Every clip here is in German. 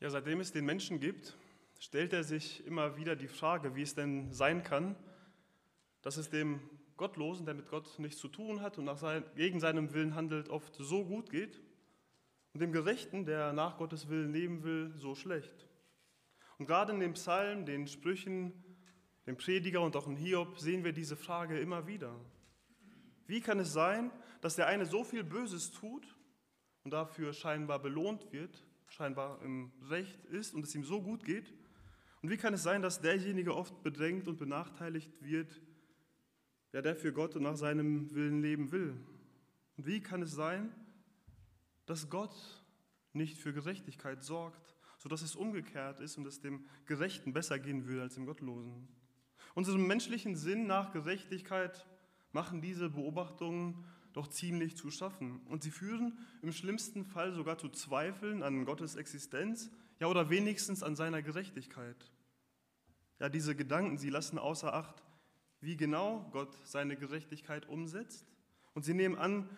Ja, seitdem es den Menschen gibt, stellt er sich immer wieder die Frage, wie es denn sein kann, dass es dem Gottlosen, der mit Gott nichts zu tun hat und nach sein, gegen seinem Willen handelt, oft so gut geht und dem Gerechten, der nach Gottes Willen leben will, so schlecht. Und gerade in dem Psalm, den Sprüchen, dem Prediger und auch in Hiob sehen wir diese Frage immer wieder. Wie kann es sein, dass der eine so viel Böses tut und dafür scheinbar belohnt wird scheinbar im Recht ist und es ihm so gut geht? Und wie kann es sein, dass derjenige oft bedrängt und benachteiligt wird, ja, der für Gott und nach seinem Willen leben will? Und wie kann es sein, dass Gott nicht für Gerechtigkeit sorgt, sodass es umgekehrt ist und es dem Gerechten besser gehen würde als dem Gottlosen? Unserem menschlichen Sinn nach Gerechtigkeit machen diese Beobachtungen doch ziemlich zu schaffen. Und sie führen im schlimmsten Fall sogar zu Zweifeln an Gottes Existenz, ja oder wenigstens an seiner Gerechtigkeit. Ja, diese Gedanken, sie lassen außer Acht, wie genau Gott seine Gerechtigkeit umsetzt. Und sie nehmen an,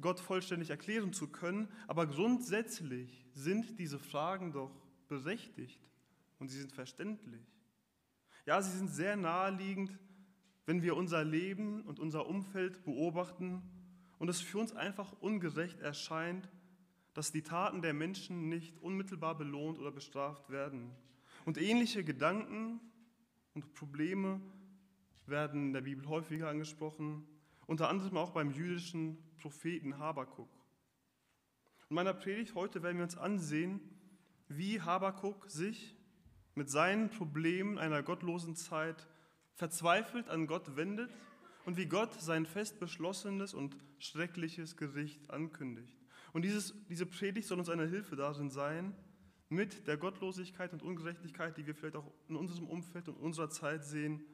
Gott vollständig erklären zu können, aber grundsätzlich sind diese Fragen doch berechtigt und sie sind verständlich. Ja, sie sind sehr naheliegend, wenn wir unser Leben und unser Umfeld beobachten und es für uns einfach ungerecht erscheint, dass die Taten der Menschen nicht unmittelbar belohnt oder bestraft werden. Und ähnliche Gedanken und Probleme werden in der Bibel häufiger angesprochen, unter anderem auch beim jüdischen Propheten Habakuk. In meiner Predigt heute werden wir uns ansehen, wie Habakuk sich mit seinen Problemen einer gottlosen Zeit verzweifelt an Gott wendet und wie Gott sein fest beschlossenes und schreckliches Gericht ankündigt. Und dieses, diese Predigt soll uns eine Hilfe darin sein, mit der Gottlosigkeit und Ungerechtigkeit, die wir vielleicht auch in unserem Umfeld und unserer Zeit sehen,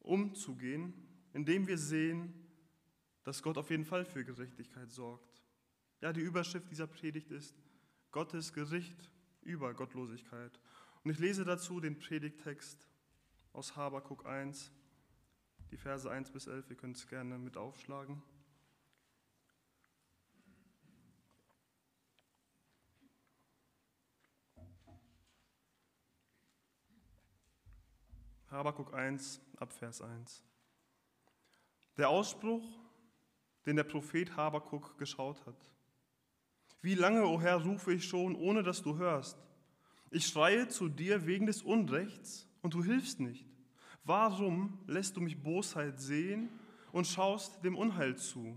umzugehen, indem wir sehen, dass Gott auf jeden Fall für Gerechtigkeit sorgt. Ja, die Überschrift dieser Predigt ist Gottes Gericht über Gottlosigkeit. Und ich lese dazu den Predigtext aus Habakuk 1, die Verse 1 bis 11. Ihr könnt es gerne mit aufschlagen. Habakuk 1, Abvers 1. Der Ausspruch, den der Prophet Habakuk geschaut hat. Wie lange, o oh Herr, rufe ich schon, ohne dass du hörst? Ich schreie zu dir wegen des Unrechts und du hilfst nicht. Warum lässt du mich Bosheit sehen und schaust dem Unheil zu?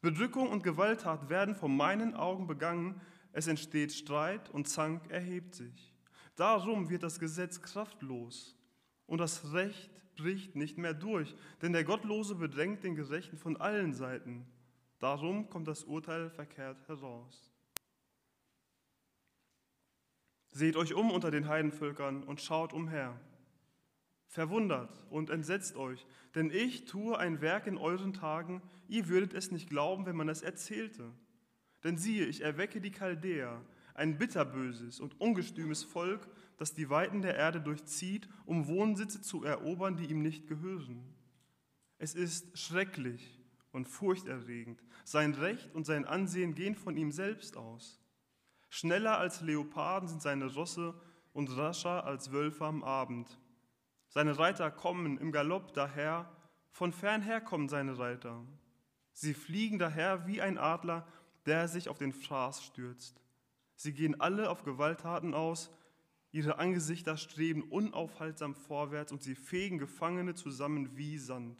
Bedrückung und Gewalttat werden vor meinen Augen begangen, es entsteht Streit und Zank erhebt sich. Darum wird das Gesetz kraftlos und das Recht bricht nicht mehr durch, denn der Gottlose bedrängt den Gerechten von allen Seiten. Darum kommt das Urteil verkehrt heraus. Seht euch um unter den Heidenvölkern und schaut umher. Verwundert und entsetzt euch, denn ich tue ein Werk in euren Tagen, ihr würdet es nicht glauben, wenn man es erzählte. Denn siehe, ich erwecke die Chaldäer, ein bitterböses und ungestümes Volk, das die Weiten der Erde durchzieht, um Wohnsitze zu erobern, die ihm nicht gehören. Es ist schrecklich und furchterregend. Sein Recht und sein Ansehen gehen von ihm selbst aus. Schneller als Leoparden sind seine Rosse und rascher als Wölfe am Abend. Seine Reiter kommen im Galopp daher, von fernher kommen seine Reiter. Sie fliegen daher wie ein Adler, der sich auf den Fraß stürzt. Sie gehen alle auf Gewalttaten aus, ihre Angesichter streben unaufhaltsam vorwärts und sie fegen Gefangene zusammen wie Sand.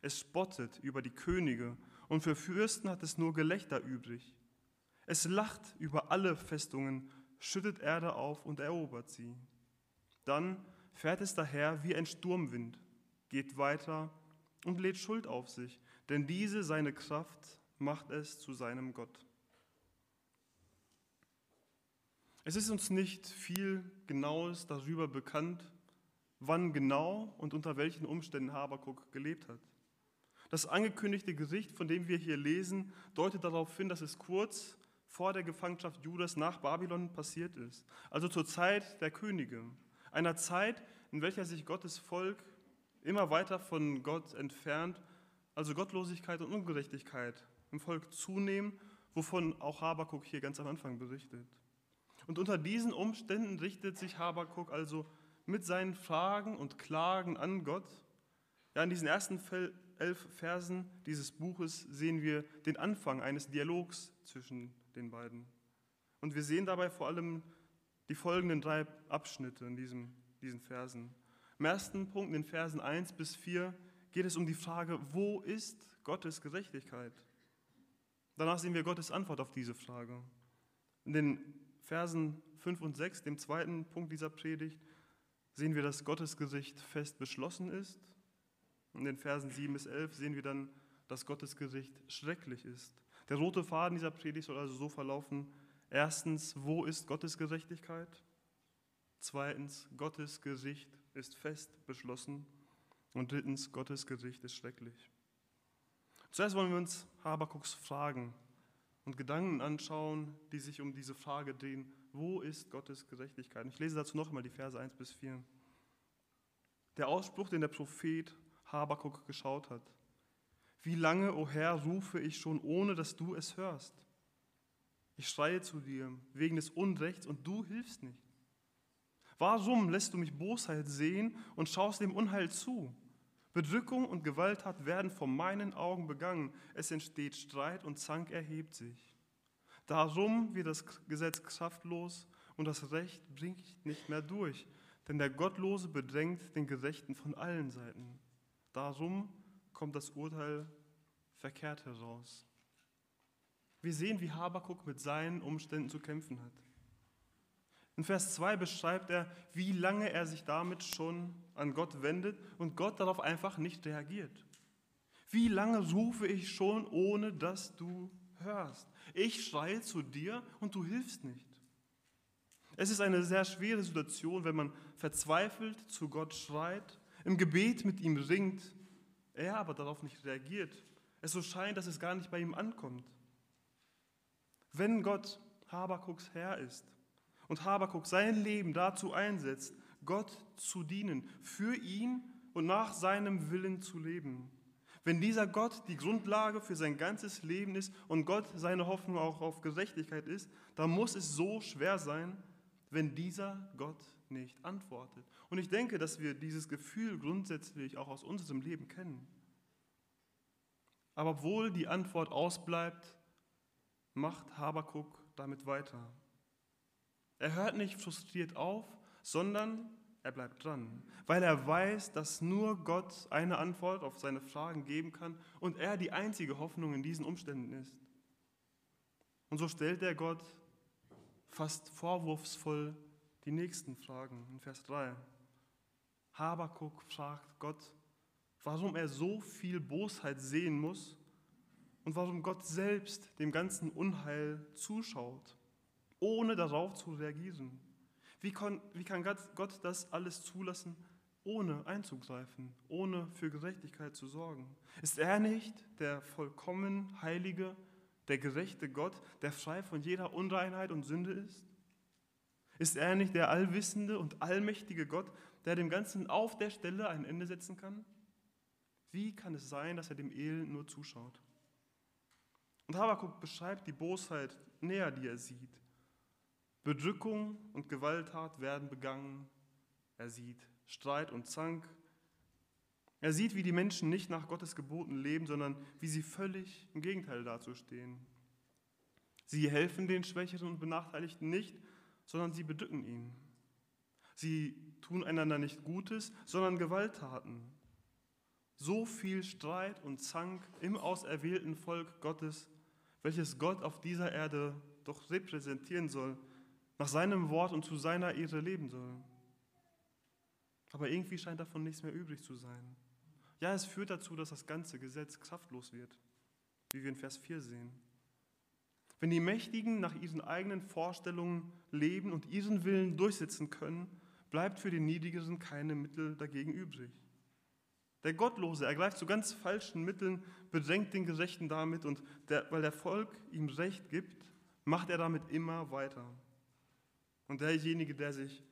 Es spottet über die Könige und für Fürsten hat es nur Gelächter übrig. Es lacht über alle Festungen, schüttet Erde auf und erobert sie. Dann fährt es daher wie ein Sturmwind, geht weiter und lädt Schuld auf sich, denn diese seine Kraft macht es zu seinem Gott. Es ist uns nicht viel Genaues darüber bekannt, wann genau und unter welchen Umständen Habakuk gelebt hat. Das angekündigte Gericht, von dem wir hier lesen, deutet darauf hin, dass es kurz vor der Gefangenschaft Judas nach Babylon passiert ist, also zur Zeit der Könige einer Zeit, in welcher sich Gottes Volk immer weiter von Gott entfernt, also Gottlosigkeit und Ungerechtigkeit im Volk zunehmen, wovon auch Habakuk hier ganz am Anfang berichtet. Und unter diesen Umständen richtet sich Habakuk also mit seinen Fragen und Klagen an Gott. Ja, in diesen ersten elf Versen dieses Buches sehen wir den Anfang eines Dialogs zwischen den beiden. Und wir sehen dabei vor allem die folgenden drei Abschnitte in diesem, diesen Versen. Im ersten Punkt, in den Versen 1 bis 4, geht es um die Frage, wo ist Gottes Gerechtigkeit? Danach sehen wir Gottes Antwort auf diese Frage. In den Versen 5 und 6, dem zweiten Punkt dieser Predigt, sehen wir, dass Gottes Gericht fest beschlossen ist. In den Versen 7 bis 11 sehen wir dann, dass Gottes Gericht schrecklich ist. Der rote Faden dieser Predigt soll also so verlaufen. Erstens, wo ist Gottes Gerechtigkeit? Zweitens, Gottes Gericht ist fest beschlossen. Und drittens, Gottes Gericht ist schrecklich. Zuerst wollen wir uns Habakuks Fragen und Gedanken anschauen, die sich um diese Frage drehen, wo ist Gottes Gerechtigkeit? Ich lese dazu noch einmal die Verse 1 bis 4. Der Ausspruch, den der Prophet Habakuk geschaut hat. Wie lange, o oh Herr, rufe ich schon, ohne dass du es hörst? Ich schreie zu dir wegen des Unrechts und du hilfst nicht. Warum lässt du mich Bosheit sehen und schaust dem Unheil zu? Bedrückung und Gewalttat werden vor meinen Augen begangen. Es entsteht Streit und Zank erhebt sich. Darum wird das Gesetz kraftlos und das Recht bringt nicht mehr durch. Denn der Gottlose bedrängt den Gerechten von allen Seiten. Darum kommt das Urteil verkehrt heraus. Wir sehen, wie Habakuk mit seinen Umständen zu kämpfen hat. In Vers 2 beschreibt er, wie lange er sich damit schon an Gott wendet und Gott darauf einfach nicht reagiert. Wie lange rufe ich schon, ohne dass du hörst? Ich schreie zu dir und du hilfst nicht. Es ist eine sehr schwere Situation, wenn man verzweifelt zu Gott schreit, im Gebet mit ihm ringt, er aber darauf nicht reagiert. Es so scheint, dass es gar nicht bei ihm ankommt. Wenn Gott Habakuks Herr ist, und Habakuk sein Leben dazu einsetzt, Gott zu dienen, für ihn und nach seinem Willen zu leben. Wenn dieser Gott die Grundlage für sein ganzes Leben ist und Gott seine Hoffnung auch auf Gerechtigkeit ist, dann muss es so schwer sein, wenn dieser Gott nicht antwortet. Und ich denke, dass wir dieses Gefühl grundsätzlich auch aus unserem Leben kennen. Aber obwohl die Antwort ausbleibt, macht Habakuk damit weiter. Er hört nicht frustriert auf, sondern er bleibt dran, weil er weiß, dass nur Gott eine Antwort auf seine Fragen geben kann und er die einzige Hoffnung in diesen Umständen ist. Und so stellt er Gott fast vorwurfsvoll die nächsten Fragen in Vers 3. Habakuk fragt Gott, warum er so viel Bosheit sehen muss und warum Gott selbst dem ganzen Unheil zuschaut ohne darauf zu reagieren? Wie kann, wie kann Gott das alles zulassen, ohne einzugreifen, ohne für Gerechtigkeit zu sorgen? Ist er nicht der vollkommen heilige, der gerechte Gott, der frei von jeder Unreinheit und Sünde ist? Ist er nicht der allwissende und allmächtige Gott, der dem Ganzen auf der Stelle ein Ende setzen kann? Wie kann es sein, dass er dem Elend nur zuschaut? Und Habakuk beschreibt die Bosheit näher, die er sieht. Bedrückung und Gewalttat werden begangen. Er sieht Streit und Zank. Er sieht, wie die Menschen nicht nach Gottes Geboten leben, sondern wie sie völlig im Gegenteil dazu stehen. Sie helfen den Schwächeren und Benachteiligten nicht, sondern sie bedrücken ihn. Sie tun einander nicht Gutes, sondern Gewalttaten. So viel Streit und Zank im auserwählten Volk Gottes, welches Gott auf dieser Erde doch repräsentieren soll, nach seinem Wort und zu seiner Ehre leben soll. Aber irgendwie scheint davon nichts mehr übrig zu sein. Ja, es führt dazu, dass das ganze Gesetz kraftlos wird, wie wir in Vers 4 sehen. Wenn die Mächtigen nach ihren eigenen Vorstellungen leben und ihren Willen durchsetzen können, bleibt für den Niedrigeren keine Mittel dagegen übrig. Der Gottlose ergreift zu ganz falschen Mitteln, bedrängt den Gerechten damit und der, weil der Volk ihm Recht gibt, macht er damit immer weiter. Und derjenige, der sich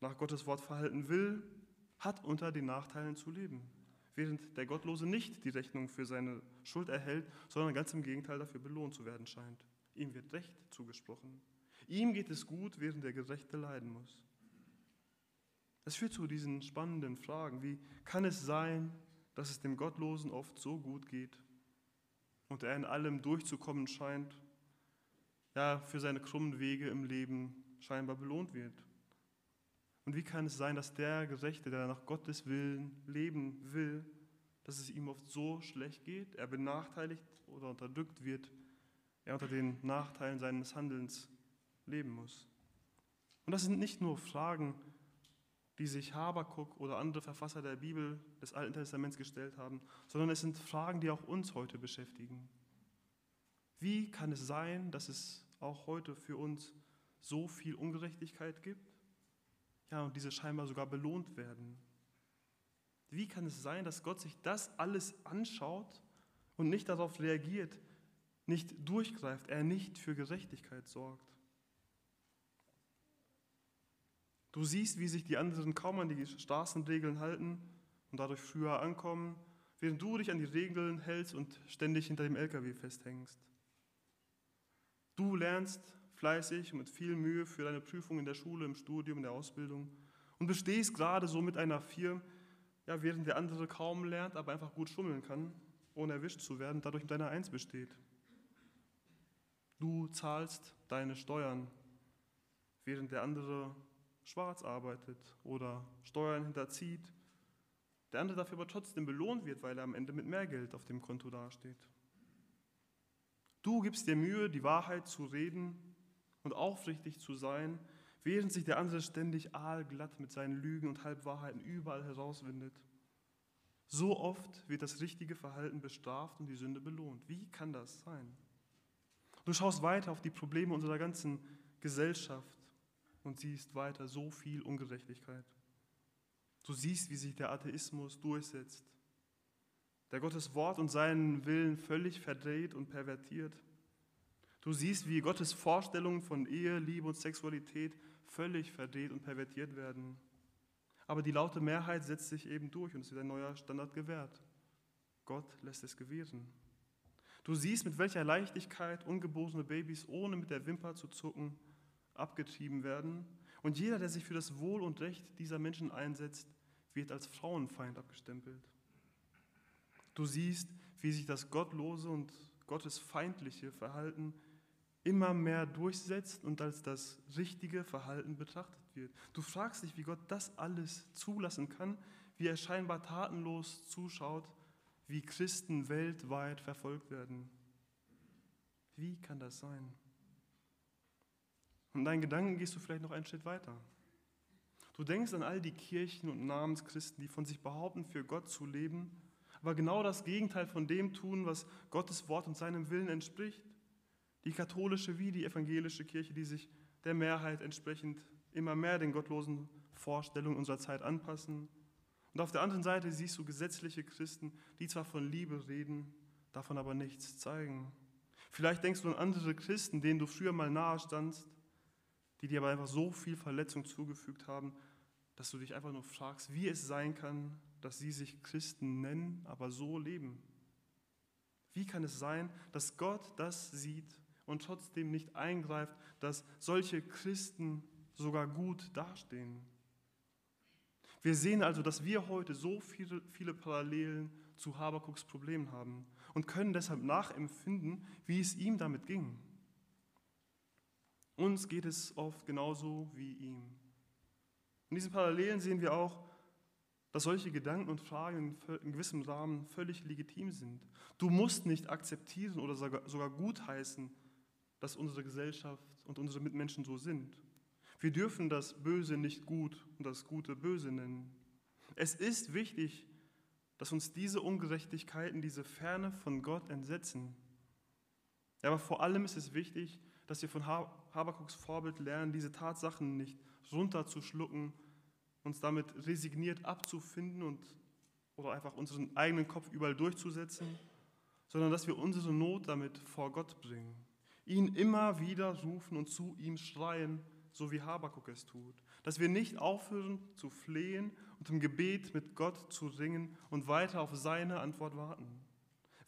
nach Gottes Wort verhalten will, hat unter den Nachteilen zu leben, während der Gottlose nicht die Rechnung für seine Schuld erhält, sondern ganz im Gegenteil dafür belohnt zu werden scheint. Ihm wird Recht zugesprochen. Ihm geht es gut, während der Gerechte leiden muss. Das führt zu diesen spannenden Fragen. Wie kann es sein, dass es dem Gottlosen oft so gut geht und er in allem durchzukommen scheint, ja, für seine krummen Wege im Leben scheinbar belohnt wird? Und wie kann es sein, dass der Gerechte, der nach Gottes Willen leben will, dass es ihm oft so schlecht geht, er benachteiligt oder unterdrückt wird, er unter den Nachteilen seines Handelns leben muss? Und das sind nicht nur Fragen, die sich Habakuk oder andere Verfasser der Bibel des Alten Testaments gestellt haben, sondern es sind Fragen, die auch uns heute beschäftigen. Wie kann es sein, dass es auch heute für uns so viel Ungerechtigkeit gibt? Ja, und diese scheinbar sogar belohnt werden. Wie kann es sein, dass Gott sich das alles anschaut und nicht darauf reagiert, nicht durchgreift, er nicht für Gerechtigkeit sorgt? Du siehst, wie sich die anderen kaum an die Straßenregeln halten und dadurch früher ankommen, während du dich an die Regeln hältst und ständig hinter dem LKW festhängst. Du lernst fleißig und mit viel Mühe für deine Prüfung in der Schule, im Studium, in der Ausbildung und bestehst gerade so mit einer Vier, ja, während der andere kaum lernt, aber einfach gut schummeln kann, ohne erwischt zu werden, dadurch mit einer Eins besteht. Du zahlst deine Steuern, während der andere schwarz arbeitet oder Steuern hinterzieht, der andere dafür aber trotzdem belohnt wird, weil er am Ende mit mehr Geld auf dem Konto dasteht. Du gibst dir Mühe, die Wahrheit zu reden und aufrichtig zu sein, während sich der andere ständig aalglatt mit seinen Lügen und Halbwahrheiten überall herauswindet. So oft wird das richtige Verhalten bestraft und die Sünde belohnt. Wie kann das sein? Du schaust weiter auf die Probleme unserer ganzen Gesellschaft und siehst weiter so viel Ungerechtigkeit. Du siehst, wie sich der Atheismus durchsetzt, der Gottes Wort und seinen Willen völlig verdreht und pervertiert. Du siehst, wie Gottes Vorstellungen von Ehe, Liebe und Sexualität völlig verdreht und pervertiert werden. Aber die laute Mehrheit setzt sich eben durch und es wird ein neuer Standard gewährt. Gott lässt es gewähren. Du siehst, mit welcher Leichtigkeit ungeborene Babys ohne mit der Wimper zu zucken abgetrieben werden. Und jeder, der sich für das Wohl und Recht dieser Menschen einsetzt, wird als Frauenfeind abgestempelt. Du siehst, wie sich das gottlose und gottesfeindliche Verhalten immer mehr durchsetzt und als das richtige Verhalten betrachtet wird. Du fragst dich, wie Gott das alles zulassen kann, wie er scheinbar tatenlos zuschaut, wie Christen weltweit verfolgt werden. Wie kann das sein? Und in deinen Gedanken gehst du vielleicht noch einen Schritt weiter. Du denkst an all die Kirchen und Namenschristen, die von sich behaupten, für Gott zu leben, aber genau das Gegenteil von dem tun, was Gottes Wort und seinem Willen entspricht. Die katholische wie die evangelische Kirche, die sich der Mehrheit entsprechend immer mehr den gottlosen Vorstellungen unserer Zeit anpassen. Und auf der anderen Seite siehst du gesetzliche Christen, die zwar von Liebe reden, davon aber nichts zeigen. Vielleicht denkst du an andere Christen, denen du früher mal nahe standst, die dir aber einfach so viel Verletzung zugefügt haben, dass du dich einfach nur fragst, wie es sein kann, dass sie sich Christen nennen, aber so leben. Wie kann es sein, dass Gott das sieht und trotzdem nicht eingreift, dass solche Christen sogar gut dastehen? Wir sehen also, dass wir heute so viele, viele Parallelen zu Habakuks Problem haben und können deshalb nachempfinden, wie es ihm damit ging. Uns geht es oft genauso wie ihm. In diesen Parallelen sehen wir auch, dass solche Gedanken und Fragen in gewissem Rahmen völlig legitim sind. Du musst nicht akzeptieren oder sogar gutheißen, dass unsere Gesellschaft und unsere Mitmenschen so sind. Wir dürfen das Böse nicht gut und das Gute böse nennen. Es ist wichtig, dass uns diese Ungerechtigkeiten, diese Ferne von Gott entsetzen. Aber vor allem ist es wichtig, dass wir von Habakuks Vorbild lernen, diese Tatsachen nicht runterzuschlucken, uns damit resigniert abzufinden und oder einfach unseren eigenen Kopf überall durchzusetzen, sondern dass wir unsere Not damit vor Gott bringen, ihn immer wieder rufen und zu ihm schreien, so wie Habakuk es tut, dass wir nicht aufhören zu flehen und im Gebet mit Gott zu ringen und weiter auf seine Antwort warten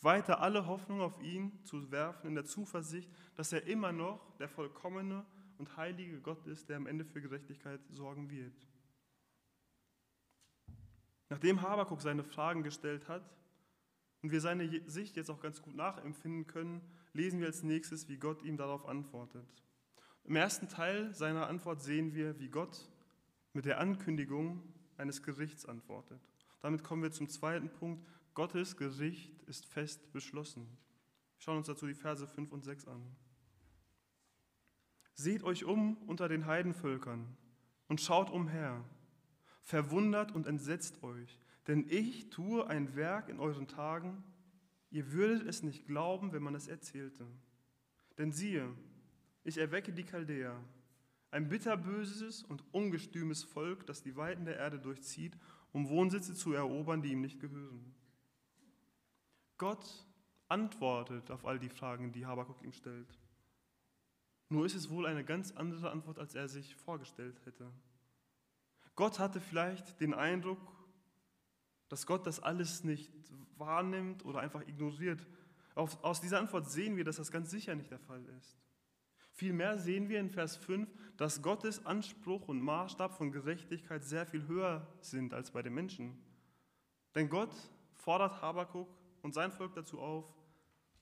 weiter alle Hoffnung auf ihn zu werfen, in der Zuversicht, dass er immer noch der vollkommene und heilige Gott ist, der am Ende für Gerechtigkeit sorgen wird. Nachdem Habakuk seine Fragen gestellt hat und wir seine Sicht jetzt auch ganz gut nachempfinden können, lesen wir als nächstes, wie Gott ihm darauf antwortet. Im ersten Teil seiner Antwort sehen wir, wie Gott mit der Ankündigung eines Gerichts antwortet. Damit kommen wir zum zweiten Punkt. Gottes Gericht ist fest beschlossen. Wir schauen uns dazu die Verse 5 und 6 an. Seht euch um unter den Heidenvölkern und schaut umher. Verwundert und entsetzt euch, denn ich tue ein Werk in euren Tagen, ihr würdet es nicht glauben, wenn man es erzählte. Denn siehe, ich erwecke die Chaldäer, ein bitterböses und ungestümes Volk, das die Weiten der Erde durchzieht, um Wohnsitze zu erobern, die ihm nicht gehören. Gott antwortet auf all die Fragen, die Habakuk ihm stellt. Nur ist es wohl eine ganz andere Antwort, als er sich vorgestellt hätte. Gott hatte vielleicht den Eindruck, dass Gott das alles nicht wahrnimmt oder einfach ignoriert. Aus dieser Antwort sehen wir, dass das ganz sicher nicht der Fall ist. Vielmehr sehen wir in Vers 5, dass Gottes Anspruch und Maßstab von Gerechtigkeit sehr viel höher sind als bei den Menschen. Denn Gott fordert Habakuk und sein Volk dazu auf,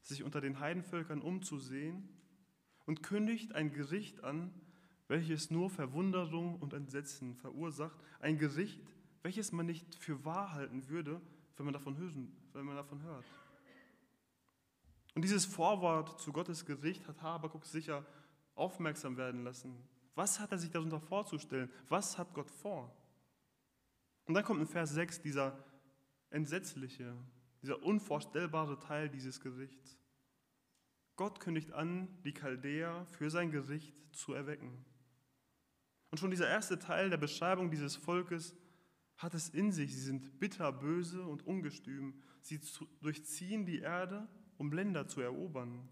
sich unter den Heidenvölkern umzusehen und kündigt ein Gericht an, welches nur Verwunderung und Entsetzen verursacht. Ein Gericht, welches man nicht für wahr halten würde, wenn man davon, hören, wenn man davon hört. Und dieses Vorwort zu Gottes Gericht hat Habakuk sicher aufmerksam werden lassen. Was hat er sich darunter vorzustellen? Was hat Gott vor? Und dann kommt in Vers 6 dieser entsetzliche, dieser unvorstellbare Teil dieses Gerichts. Gott kündigt an, die Chaldäer für sein Gericht zu erwecken. Und schon dieser erste Teil der Beschreibung dieses Volkes hat es in sich. Sie sind bitter, böse und ungestüm. Sie durchziehen die Erde, um Länder zu erobern.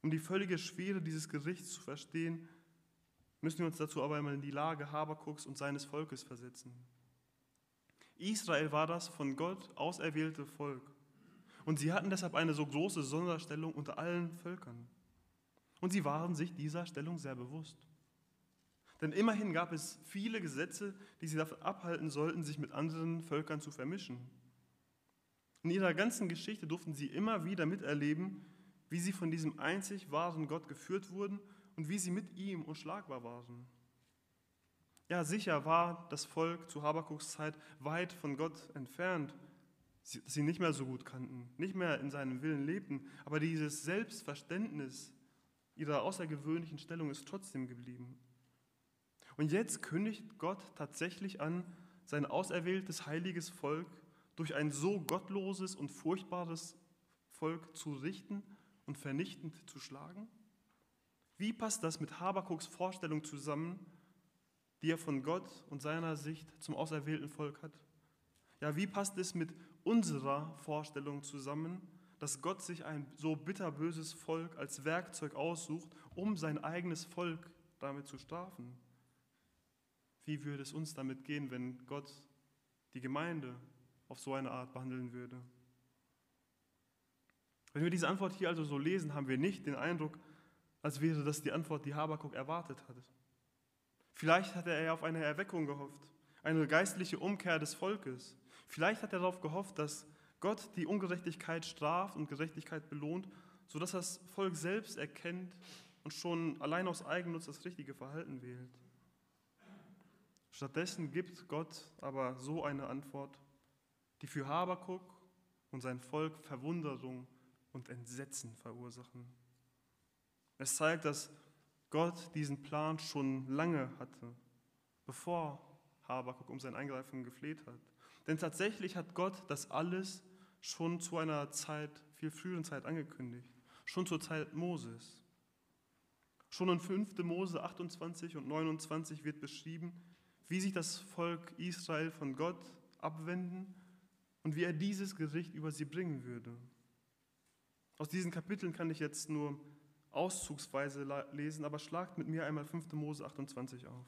Um die völlige Schwere dieses Gerichts zu verstehen, müssen wir uns dazu aber einmal in die Lage Habakuks und seines Volkes versetzen. Israel war das von Gott auserwählte Volk. Und sie hatten deshalb eine so große Sonderstellung unter allen Völkern. Und sie waren sich dieser Stellung sehr bewusst. Denn immerhin gab es viele Gesetze, die sie davon abhalten sollten, sich mit anderen Völkern zu vermischen. In ihrer ganzen Geschichte durften sie immer wieder miterleben, wie sie von diesem einzig wahren Gott geführt wurden und wie sie mit ihm unschlagbar waren. Ja, sicher war das Volk zu Habakuks Zeit weit von Gott entfernt sie nicht mehr so gut kannten, nicht mehr in seinem Willen lebten, aber dieses Selbstverständnis ihrer außergewöhnlichen Stellung ist trotzdem geblieben. Und jetzt kündigt Gott tatsächlich an, sein auserwähltes heiliges Volk durch ein so gottloses und furchtbares Volk zu richten und vernichtend zu schlagen? Wie passt das mit Habakuks Vorstellung zusammen, die er von Gott und seiner Sicht zum auserwählten Volk hat? Ja, wie passt es mit unserer Vorstellung zusammen, dass Gott sich ein so bitterböses Volk als Werkzeug aussucht, um sein eigenes Volk damit zu strafen. Wie würde es uns damit gehen, wenn Gott die Gemeinde auf so eine Art behandeln würde? Wenn wir diese Antwort hier also so lesen, haben wir nicht den Eindruck, als wäre das die Antwort, die Habakuk erwartet hat. Vielleicht hatte er auf eine Erweckung gehofft, eine geistliche Umkehr des Volkes. Vielleicht hat er darauf gehofft, dass Gott die Ungerechtigkeit straft und Gerechtigkeit belohnt, sodass das Volk selbst erkennt und schon allein aus Eigennutz das richtige Verhalten wählt. Stattdessen gibt Gott aber so eine Antwort, die für Habakuk und sein Volk Verwunderung und Entsetzen verursachen. Es zeigt, dass Gott diesen Plan schon lange hatte, bevor Habakuk um sein Eingreifen gefleht hat. Denn tatsächlich hat Gott das alles schon zu einer Zeit, viel früheren Zeit angekündigt, schon zur Zeit Moses. Schon in 5. Mose 28 und 29 wird beschrieben, wie sich das Volk Israel von Gott abwenden und wie er dieses Gericht über sie bringen würde. Aus diesen Kapiteln kann ich jetzt nur auszugsweise lesen, aber schlagt mit mir einmal 5. Mose 28 auf.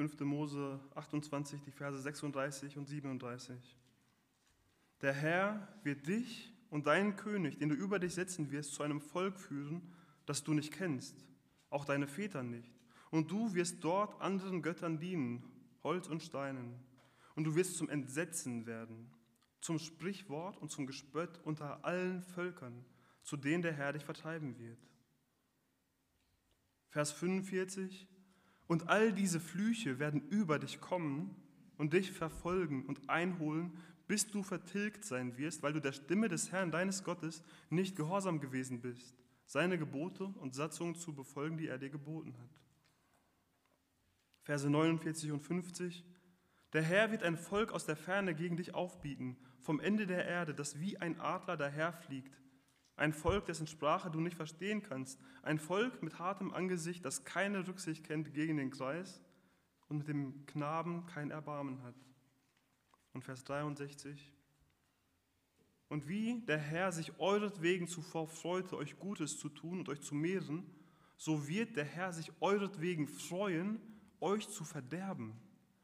Fünfte Mose 28, die Verse 36 und 37. Der Herr wird dich und deinen König, den du über dich setzen wirst, zu einem Volk führen, das du nicht kennst, auch deine Väter nicht. Und du wirst dort anderen Göttern dienen, Holz und Steinen. Und du wirst zum Entsetzen werden, zum Sprichwort und zum Gespött unter allen Völkern, zu denen der Herr dich vertreiben wird. Vers 45. Und all diese Flüche werden über dich kommen und dich verfolgen und einholen, bis du vertilgt sein wirst, weil du der Stimme des Herrn deines Gottes nicht gehorsam gewesen bist, seine Gebote und Satzungen zu befolgen, die er dir geboten hat. Verse 49 und 50. Der Herr wird ein Volk aus der Ferne gegen dich aufbieten, vom Ende der Erde, das wie ein Adler daherfliegt. Ein Volk, dessen Sprache du nicht verstehen kannst. Ein Volk mit hartem Angesicht, das keine Rücksicht kennt gegen den Kreis und mit dem Knaben kein Erbarmen hat. Und Vers 63. Und wie der Herr sich euretwegen zuvor freute, euch Gutes zu tun und euch zu mehren, so wird der Herr sich euretwegen freuen, euch zu verderben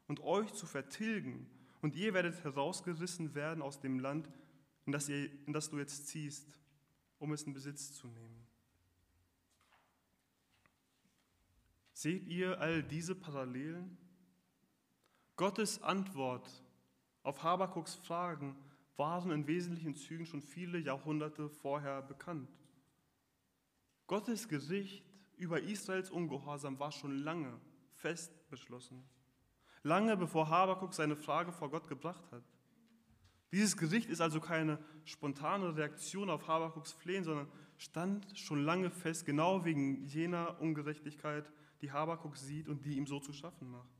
und euch zu vertilgen. Und ihr werdet herausgerissen werden aus dem Land, in das, ihr, in das du jetzt ziehst, um es in Besitz zu nehmen. Seht ihr all diese Parallelen? Gottes Antwort auf Habakuks Fragen waren in wesentlichen Zügen schon viele Jahrhunderte vorher bekannt. Gottes Gericht über Israels Ungehorsam war schon lange fest beschlossen. Lange bevor Habakuk seine Frage vor Gott gebracht hat. Dieses Gericht ist also keine spontane Reaktion auf Habakuks Flehen, sondern stand schon lange fest, genau wegen jener Ungerechtigkeit, die Habakuk sieht und die ihm so zu schaffen macht.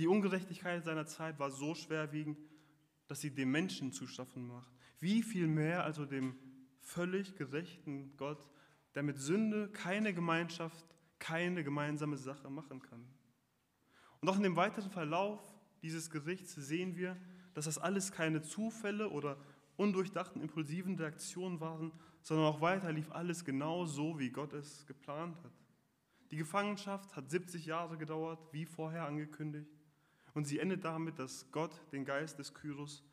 Die Ungerechtigkeit seiner Zeit war so schwerwiegend, dass sie dem Menschen zu schaffen macht. Wie viel mehr also dem völlig gerechten Gott, der mit Sünde keine Gemeinschaft, keine gemeinsame Sache machen kann. Und auch in dem weiteren Verlauf dieses Gerichts sehen wir, dass das alles keine Zufälle oder undurchdachten, impulsiven Reaktionen waren, sondern auch weiter lief alles genau so, wie Gott es geplant hat. Die Gefangenschaft hat 70 Jahre gedauert, wie vorher angekündigt. Und sie endet damit, dass Gott den Geist des Kyros,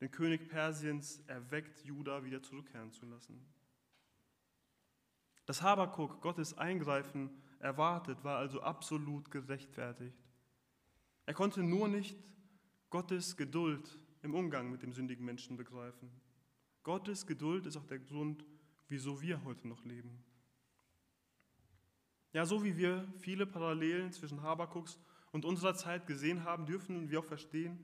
den König Persiens, erweckt, Juda wieder zurückkehren zu lassen. Dass Habakuk Gottes Eingreifen erwartet, war also absolut gerechtfertigt. Er konnte nur nicht Gottes Geduld im Umgang mit dem sündigen Menschen begreifen. Gottes Geduld ist auch der Grund, wieso wir heute noch leben. Ja, so wie wir viele Parallelen zwischen Habakuks und unserer Zeit gesehen haben, dürfen wir auch verstehen,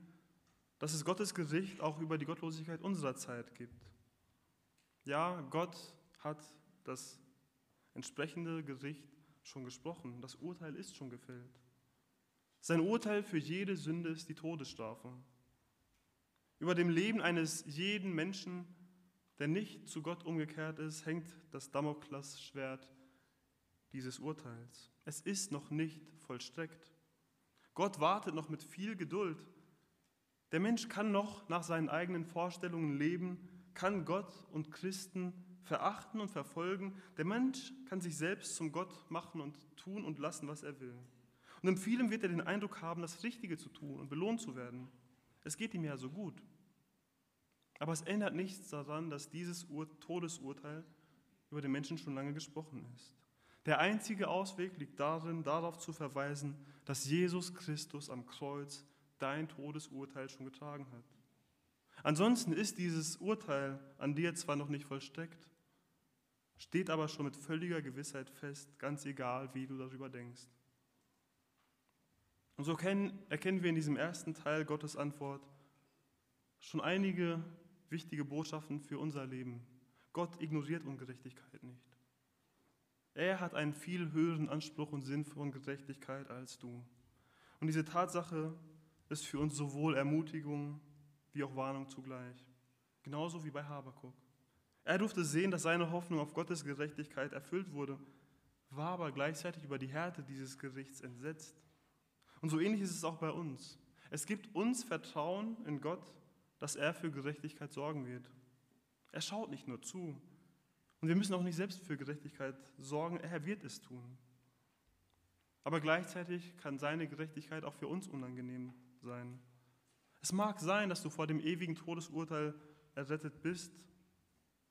dass es Gottes Gericht auch über die Gottlosigkeit unserer Zeit gibt. Ja, Gott hat das entsprechende Gericht schon gesprochen. Das Urteil ist schon gefällt. Sein Urteil für jede Sünde ist die Todesstrafe. Über dem Leben eines jeden Menschen, der nicht zu Gott umgekehrt ist, hängt das Damoklesschwert dieses Urteils. Es ist noch nicht vollstreckt. Gott wartet noch mit viel Geduld. Der Mensch kann noch nach seinen eigenen Vorstellungen leben, kann Gott und Christen verachten und verfolgen. Der Mensch kann sich selbst zum Gott machen und tun und lassen, was er will. Und in vielem wird er den Eindruck haben, das Richtige zu tun und belohnt zu werden. Es geht ihm ja so gut. Aber es ändert nichts daran, dass dieses Todesurteil über den Menschen schon lange gesprochen ist. Der einzige Ausweg liegt darin, darauf zu verweisen, dass Jesus Christus am Kreuz dein Todesurteil schon getragen hat. Ansonsten ist dieses Urteil an dir zwar noch nicht vollstreckt, steht aber schon mit völliger Gewissheit fest, ganz egal, wie du darüber denkst. Und so erkennen wir in diesem ersten Teil Gottes Antwort schon einige wichtige Botschaften für unser Leben. Gott ignoriert Ungerechtigkeit nicht. Er hat einen viel höheren Anspruch und Sinn von Gerechtigkeit als du. Und diese Tatsache ist für uns sowohl Ermutigung wie auch Warnung zugleich. Genauso wie bei Habakuk. Er durfte sehen, dass seine Hoffnung auf Gottes Gerechtigkeit erfüllt wurde, war aber gleichzeitig über die Härte dieses Gerichts entsetzt. Und so ähnlich ist es auch bei uns. Es gibt uns Vertrauen in Gott, dass er für Gerechtigkeit sorgen wird. Er schaut nicht nur zu, und wir müssen auch nicht selbst für Gerechtigkeit sorgen, er wird es tun. Aber gleichzeitig kann seine Gerechtigkeit auch für uns unangenehm sein. Es mag sein, dass du vor dem ewigen Todesurteil errettet bist,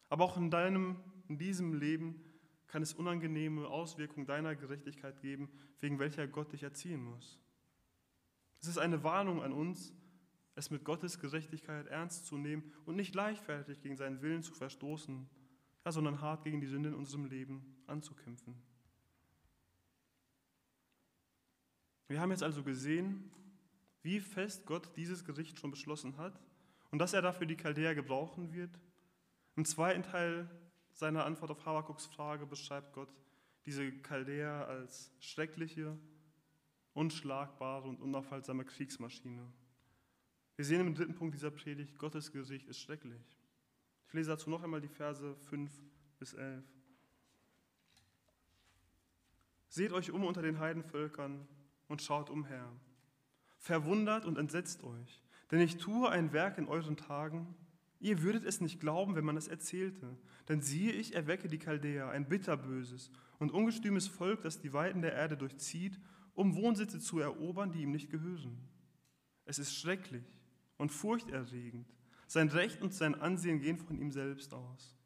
aber auch in deinem, in diesem Leben kann es unangenehme Auswirkungen deiner Gerechtigkeit geben, wegen welcher Gott dich erziehen muss. Es ist eine Warnung an uns, es mit Gottes Gerechtigkeit ernst zu nehmen und nicht leichtfertig gegen seinen Willen zu verstoßen, ja, sondern hart gegen die Sünde in unserem Leben anzukämpfen. Wir haben jetzt also gesehen, wie fest Gott dieses Gericht schon beschlossen hat und dass er dafür die Chaldäer gebrauchen wird. Im zweiten Teil seiner Antwort auf Habakuks Frage beschreibt Gott diese Chaldäer als schreckliche, unschlagbare und unaufhaltsame Kriegsmaschine. Wir sehen im dritten Punkt dieser Predigt, Gottes Gericht ist schrecklich. Ich lese dazu noch einmal die Verse 5 bis 11. Seht euch um unter den Heidenvölkern und schaut umher. Verwundert und entsetzt euch, denn ich tue ein Werk in euren Tagen. Ihr würdet es nicht glauben, wenn man es erzählte. Denn siehe, ich erwecke die Chaldäer, ein bitterböses und ungestümes Volk, das die Weiten der Erde durchzieht, um Wohnsitze zu erobern, die ihm nicht gehören. Es ist schrecklich und furchterregend. Sein Recht und sein Ansehen gehen von ihm selbst aus.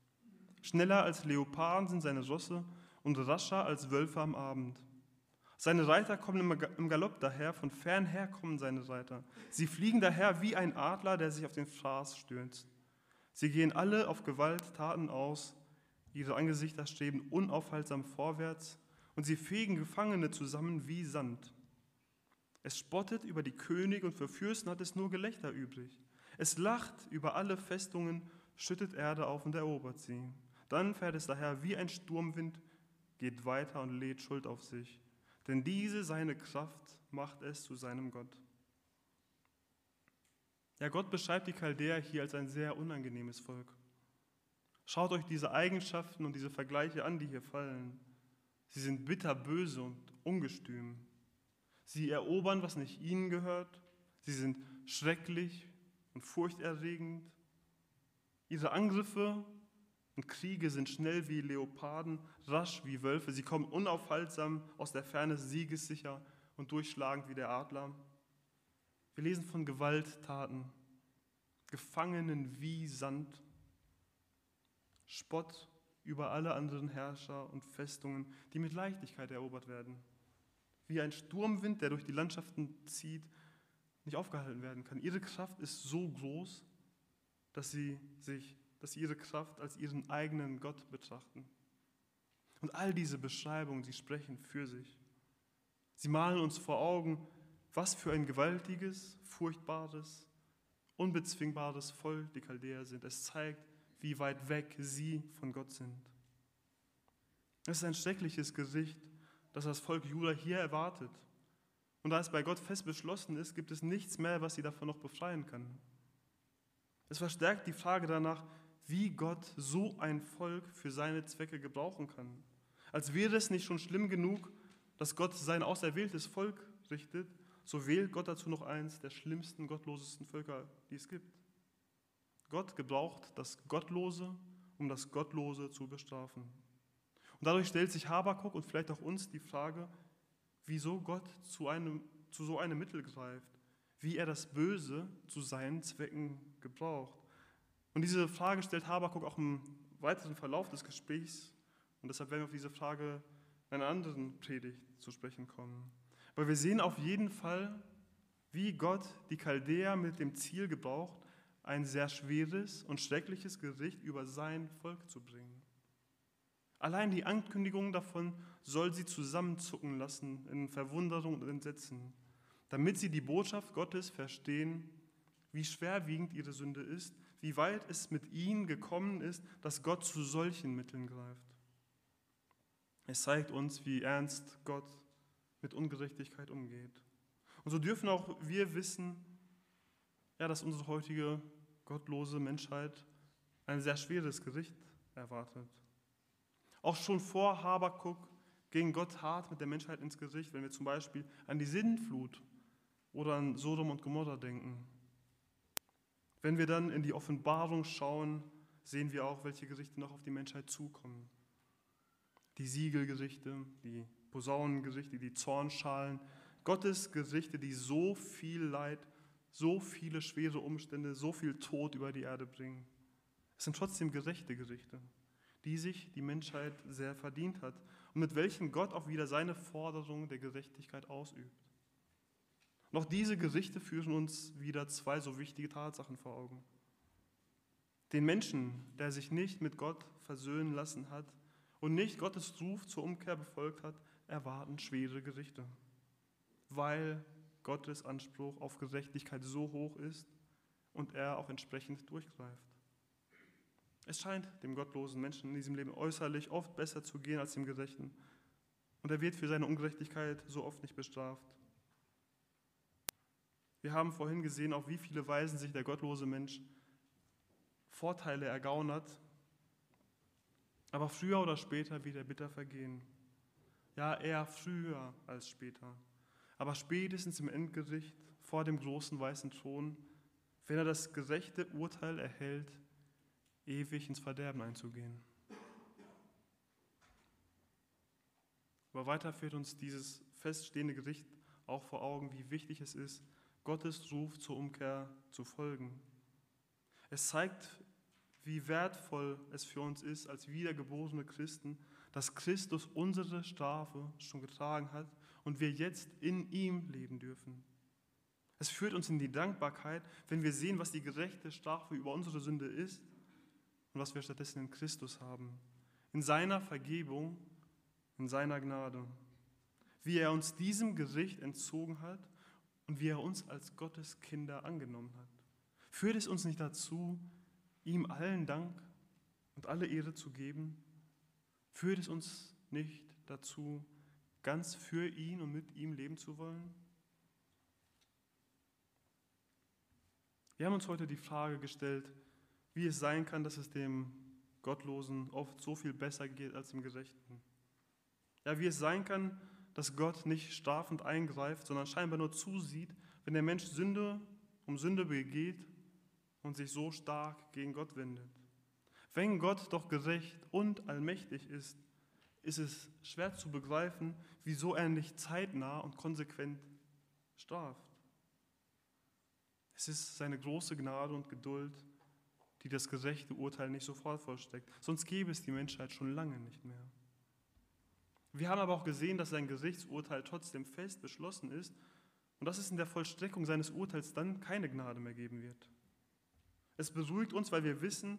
Schneller als Leoparden sind seine Rosse und rascher als Wölfe am Abend. Seine Reiter kommen im Galopp daher, von fern her kommen seine Reiter. Sie fliegen daher wie ein Adler, der sich auf den Fraß stürzt. Sie gehen alle auf Gewalttaten aus, ihre Angesichter streben unaufhaltsam vorwärts und sie fegen Gefangene zusammen wie Sand. Es spottet über die Könige und für Fürsten hat es nur Gelächter übrig. Es lacht über alle Festungen, schüttet Erde auf und erobert sie. Dann fährt es daher wie ein Sturmwind, geht weiter und lädt Schuld auf sich denn diese seine Kraft macht es zu seinem Gott. Ja, Gott beschreibt die Chaldäer hier als ein sehr unangenehmes Volk. Schaut euch diese Eigenschaften und diese Vergleiche an, die hier fallen. Sie sind bitterböse und ungestüm. Sie erobern, was nicht ihnen gehört. Sie sind schrecklich und furchterregend. Ihre Angriffe und Kriege sind schnell wie Leoparden, rasch wie Wölfe. Sie kommen unaufhaltsam aus der Ferne, siegessicher und durchschlagend wie der Adler. Wir lesen von Gewalttaten, Gefangenen wie Sand, Spott über alle anderen Herrscher und Festungen, die mit Leichtigkeit erobert werden. Wie ein Sturmwind, der durch die Landschaften zieht, nicht aufgehalten werden kann. Ihre Kraft ist so groß, dass sie sich dass sie ihre Kraft als ihren eigenen Gott betrachten. Und all diese Beschreibungen, sie sprechen für sich. Sie malen uns vor Augen, was für ein gewaltiges, furchtbares, unbezwingbares Volk die Chaldäer sind. Es zeigt, wie weit weg sie von Gott sind. Es ist ein schreckliches Gesicht, das das Volk Juda hier erwartet. Und da es bei Gott fest beschlossen ist, gibt es nichts mehr, was sie davon noch befreien kann. Es verstärkt die Frage danach, wie Gott so ein Volk für seine Zwecke gebrauchen kann. Als wäre es nicht schon schlimm genug, dass Gott sein auserwähltes Volk richtet, so wählt Gott dazu noch eins der schlimmsten, gottlosesten Völker, die es gibt. Gott gebraucht das Gottlose, um das Gottlose zu bestrafen. Und dadurch stellt sich Habakuk und vielleicht auch uns die Frage, wieso Gott zu, einem, zu so einem Mittel greift, wie er das Böse zu seinen Zwecken gebraucht. Und diese Frage stellt Habakuk auch im weiteren Verlauf des Gesprächs. Und deshalb werden wir auf diese Frage in einer anderen Predigt zu sprechen kommen. Aber wir sehen auf jeden Fall, wie Gott die Chaldäer mit dem Ziel gebraucht, ein sehr schweres und schreckliches Gericht über sein Volk zu bringen. Allein die Ankündigung davon soll sie zusammenzucken lassen in Verwunderung und Entsetzen, damit sie die Botschaft Gottes verstehen, wie schwerwiegend ihre Sünde ist wie weit es mit ihnen gekommen ist, dass Gott zu solchen Mitteln greift. Es zeigt uns, wie ernst Gott mit Ungerechtigkeit umgeht. Und so dürfen auch wir wissen, ja, dass unsere heutige gottlose Menschheit ein sehr schweres Gericht erwartet. Auch schon vor Habakuk ging Gott hart mit der Menschheit ins Gericht, wenn wir zum Beispiel an die Sinnflut oder an Sodom und Gomorra denken. Wenn wir dann in die Offenbarung schauen, sehen wir auch, welche Gerichte noch auf die Menschheit zukommen. Die Siegelgerichte, die Posaunengerichte, die Zornschalen, Gottes Gerichte, die so viel Leid, so viele schwere Umstände, so viel Tod über die Erde bringen. Es sind trotzdem gerechte Gerichte, die sich die Menschheit sehr verdient hat und mit welchen Gott auch wieder seine Forderung der Gerechtigkeit ausübt. Noch diese Gerichte führen uns wieder zwei so wichtige Tatsachen vor Augen. Den Menschen, der sich nicht mit Gott versöhnen lassen hat und nicht Gottes Ruf zur Umkehr befolgt hat, erwarten schwere Gerichte, weil Gottes Anspruch auf Gerechtigkeit so hoch ist und er auch entsprechend durchgreift. Es scheint dem gottlosen Menschen in diesem Leben äußerlich oft besser zu gehen als dem Gerechten. Und er wird für seine Ungerechtigkeit so oft nicht bestraft. Wir haben vorhin gesehen, auf wie viele Weisen sich der gottlose Mensch Vorteile ergaunert, aber früher oder später wird er bitter vergehen. Ja, eher früher als später. Aber spätestens im Endgericht vor dem großen weißen Thron, wenn er das gerechte Urteil erhält, ewig ins Verderben einzugehen. Aber weiter führt uns dieses feststehende Gericht auch vor Augen, wie wichtig es ist, Gottes Ruf zur Umkehr zu folgen. Es zeigt, wie wertvoll es für uns ist, als wiedergeborene Christen, dass Christus unsere Strafe schon getragen hat und wir jetzt in ihm leben dürfen. Es führt uns in die Dankbarkeit, wenn wir sehen, was die gerechte Strafe über unsere Sünde ist und was wir stattdessen in Christus haben. In seiner Vergebung, in seiner Gnade. Wie er uns diesem Gericht entzogen hat und wie er uns als Gottes Kinder angenommen hat. Führt es uns nicht dazu, ihm allen Dank und alle Ehre zu geben? Führt es uns nicht dazu, ganz für ihn und mit ihm leben zu wollen? Wir haben uns heute die Frage gestellt, wie es sein kann, dass es dem Gottlosen oft so viel besser geht als dem Gerechten. Ja, wie es sein kann, dass Gott nicht strafend eingreift, sondern scheinbar nur zusieht, wenn der Mensch Sünde um Sünde begeht und sich so stark gegen Gott wendet. Wenn Gott doch gerecht und allmächtig ist, ist es schwer zu begreifen, wieso er nicht zeitnah und konsequent straft. Es ist seine große Gnade und Geduld, die das gerechte Urteil nicht sofort vollstreckt. Sonst gäbe es die Menschheit schon lange nicht mehr. Wir haben aber auch gesehen, dass sein Gerichtsurteil trotzdem fest beschlossen ist und dass es in der Vollstreckung seines Urteils dann keine Gnade mehr geben wird. Es beruhigt uns, weil wir wissen,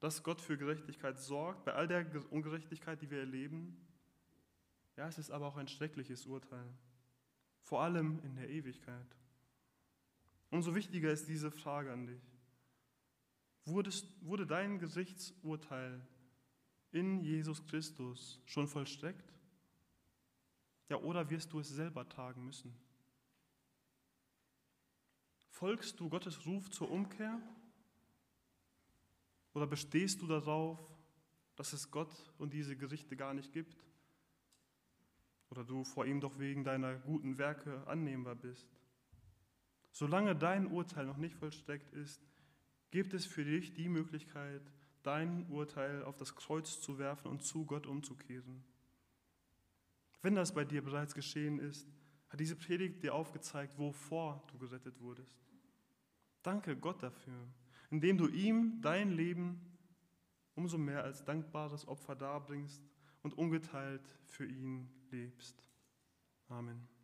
dass Gott für Gerechtigkeit sorgt, bei all der Ungerechtigkeit, die wir erleben. Ja, es ist aber auch ein schreckliches Urteil, vor allem in der Ewigkeit. Umso wichtiger ist diese Frage an dich. Wurde dein Gerichtsurteil in Jesus Christus schon vollstreckt? Ja, oder wirst du es selber tragen müssen? Folgst du Gottes Ruf zur Umkehr? Oder bestehst du darauf, dass es Gott und diese Gerichte gar nicht gibt? Oder du vor ihm doch wegen deiner guten Werke annehmbar bist? Solange dein Urteil noch nicht vollstreckt ist, gibt es für dich die Möglichkeit, dein Urteil auf das Kreuz zu werfen und zu Gott umzukehren. Wenn das bei dir bereits geschehen ist, hat diese Predigt dir aufgezeigt, wovor du gerettet wurdest. Danke Gott dafür indem du ihm dein Leben umso mehr als dankbares Opfer darbringst und ungeteilt für ihn lebst. Amen.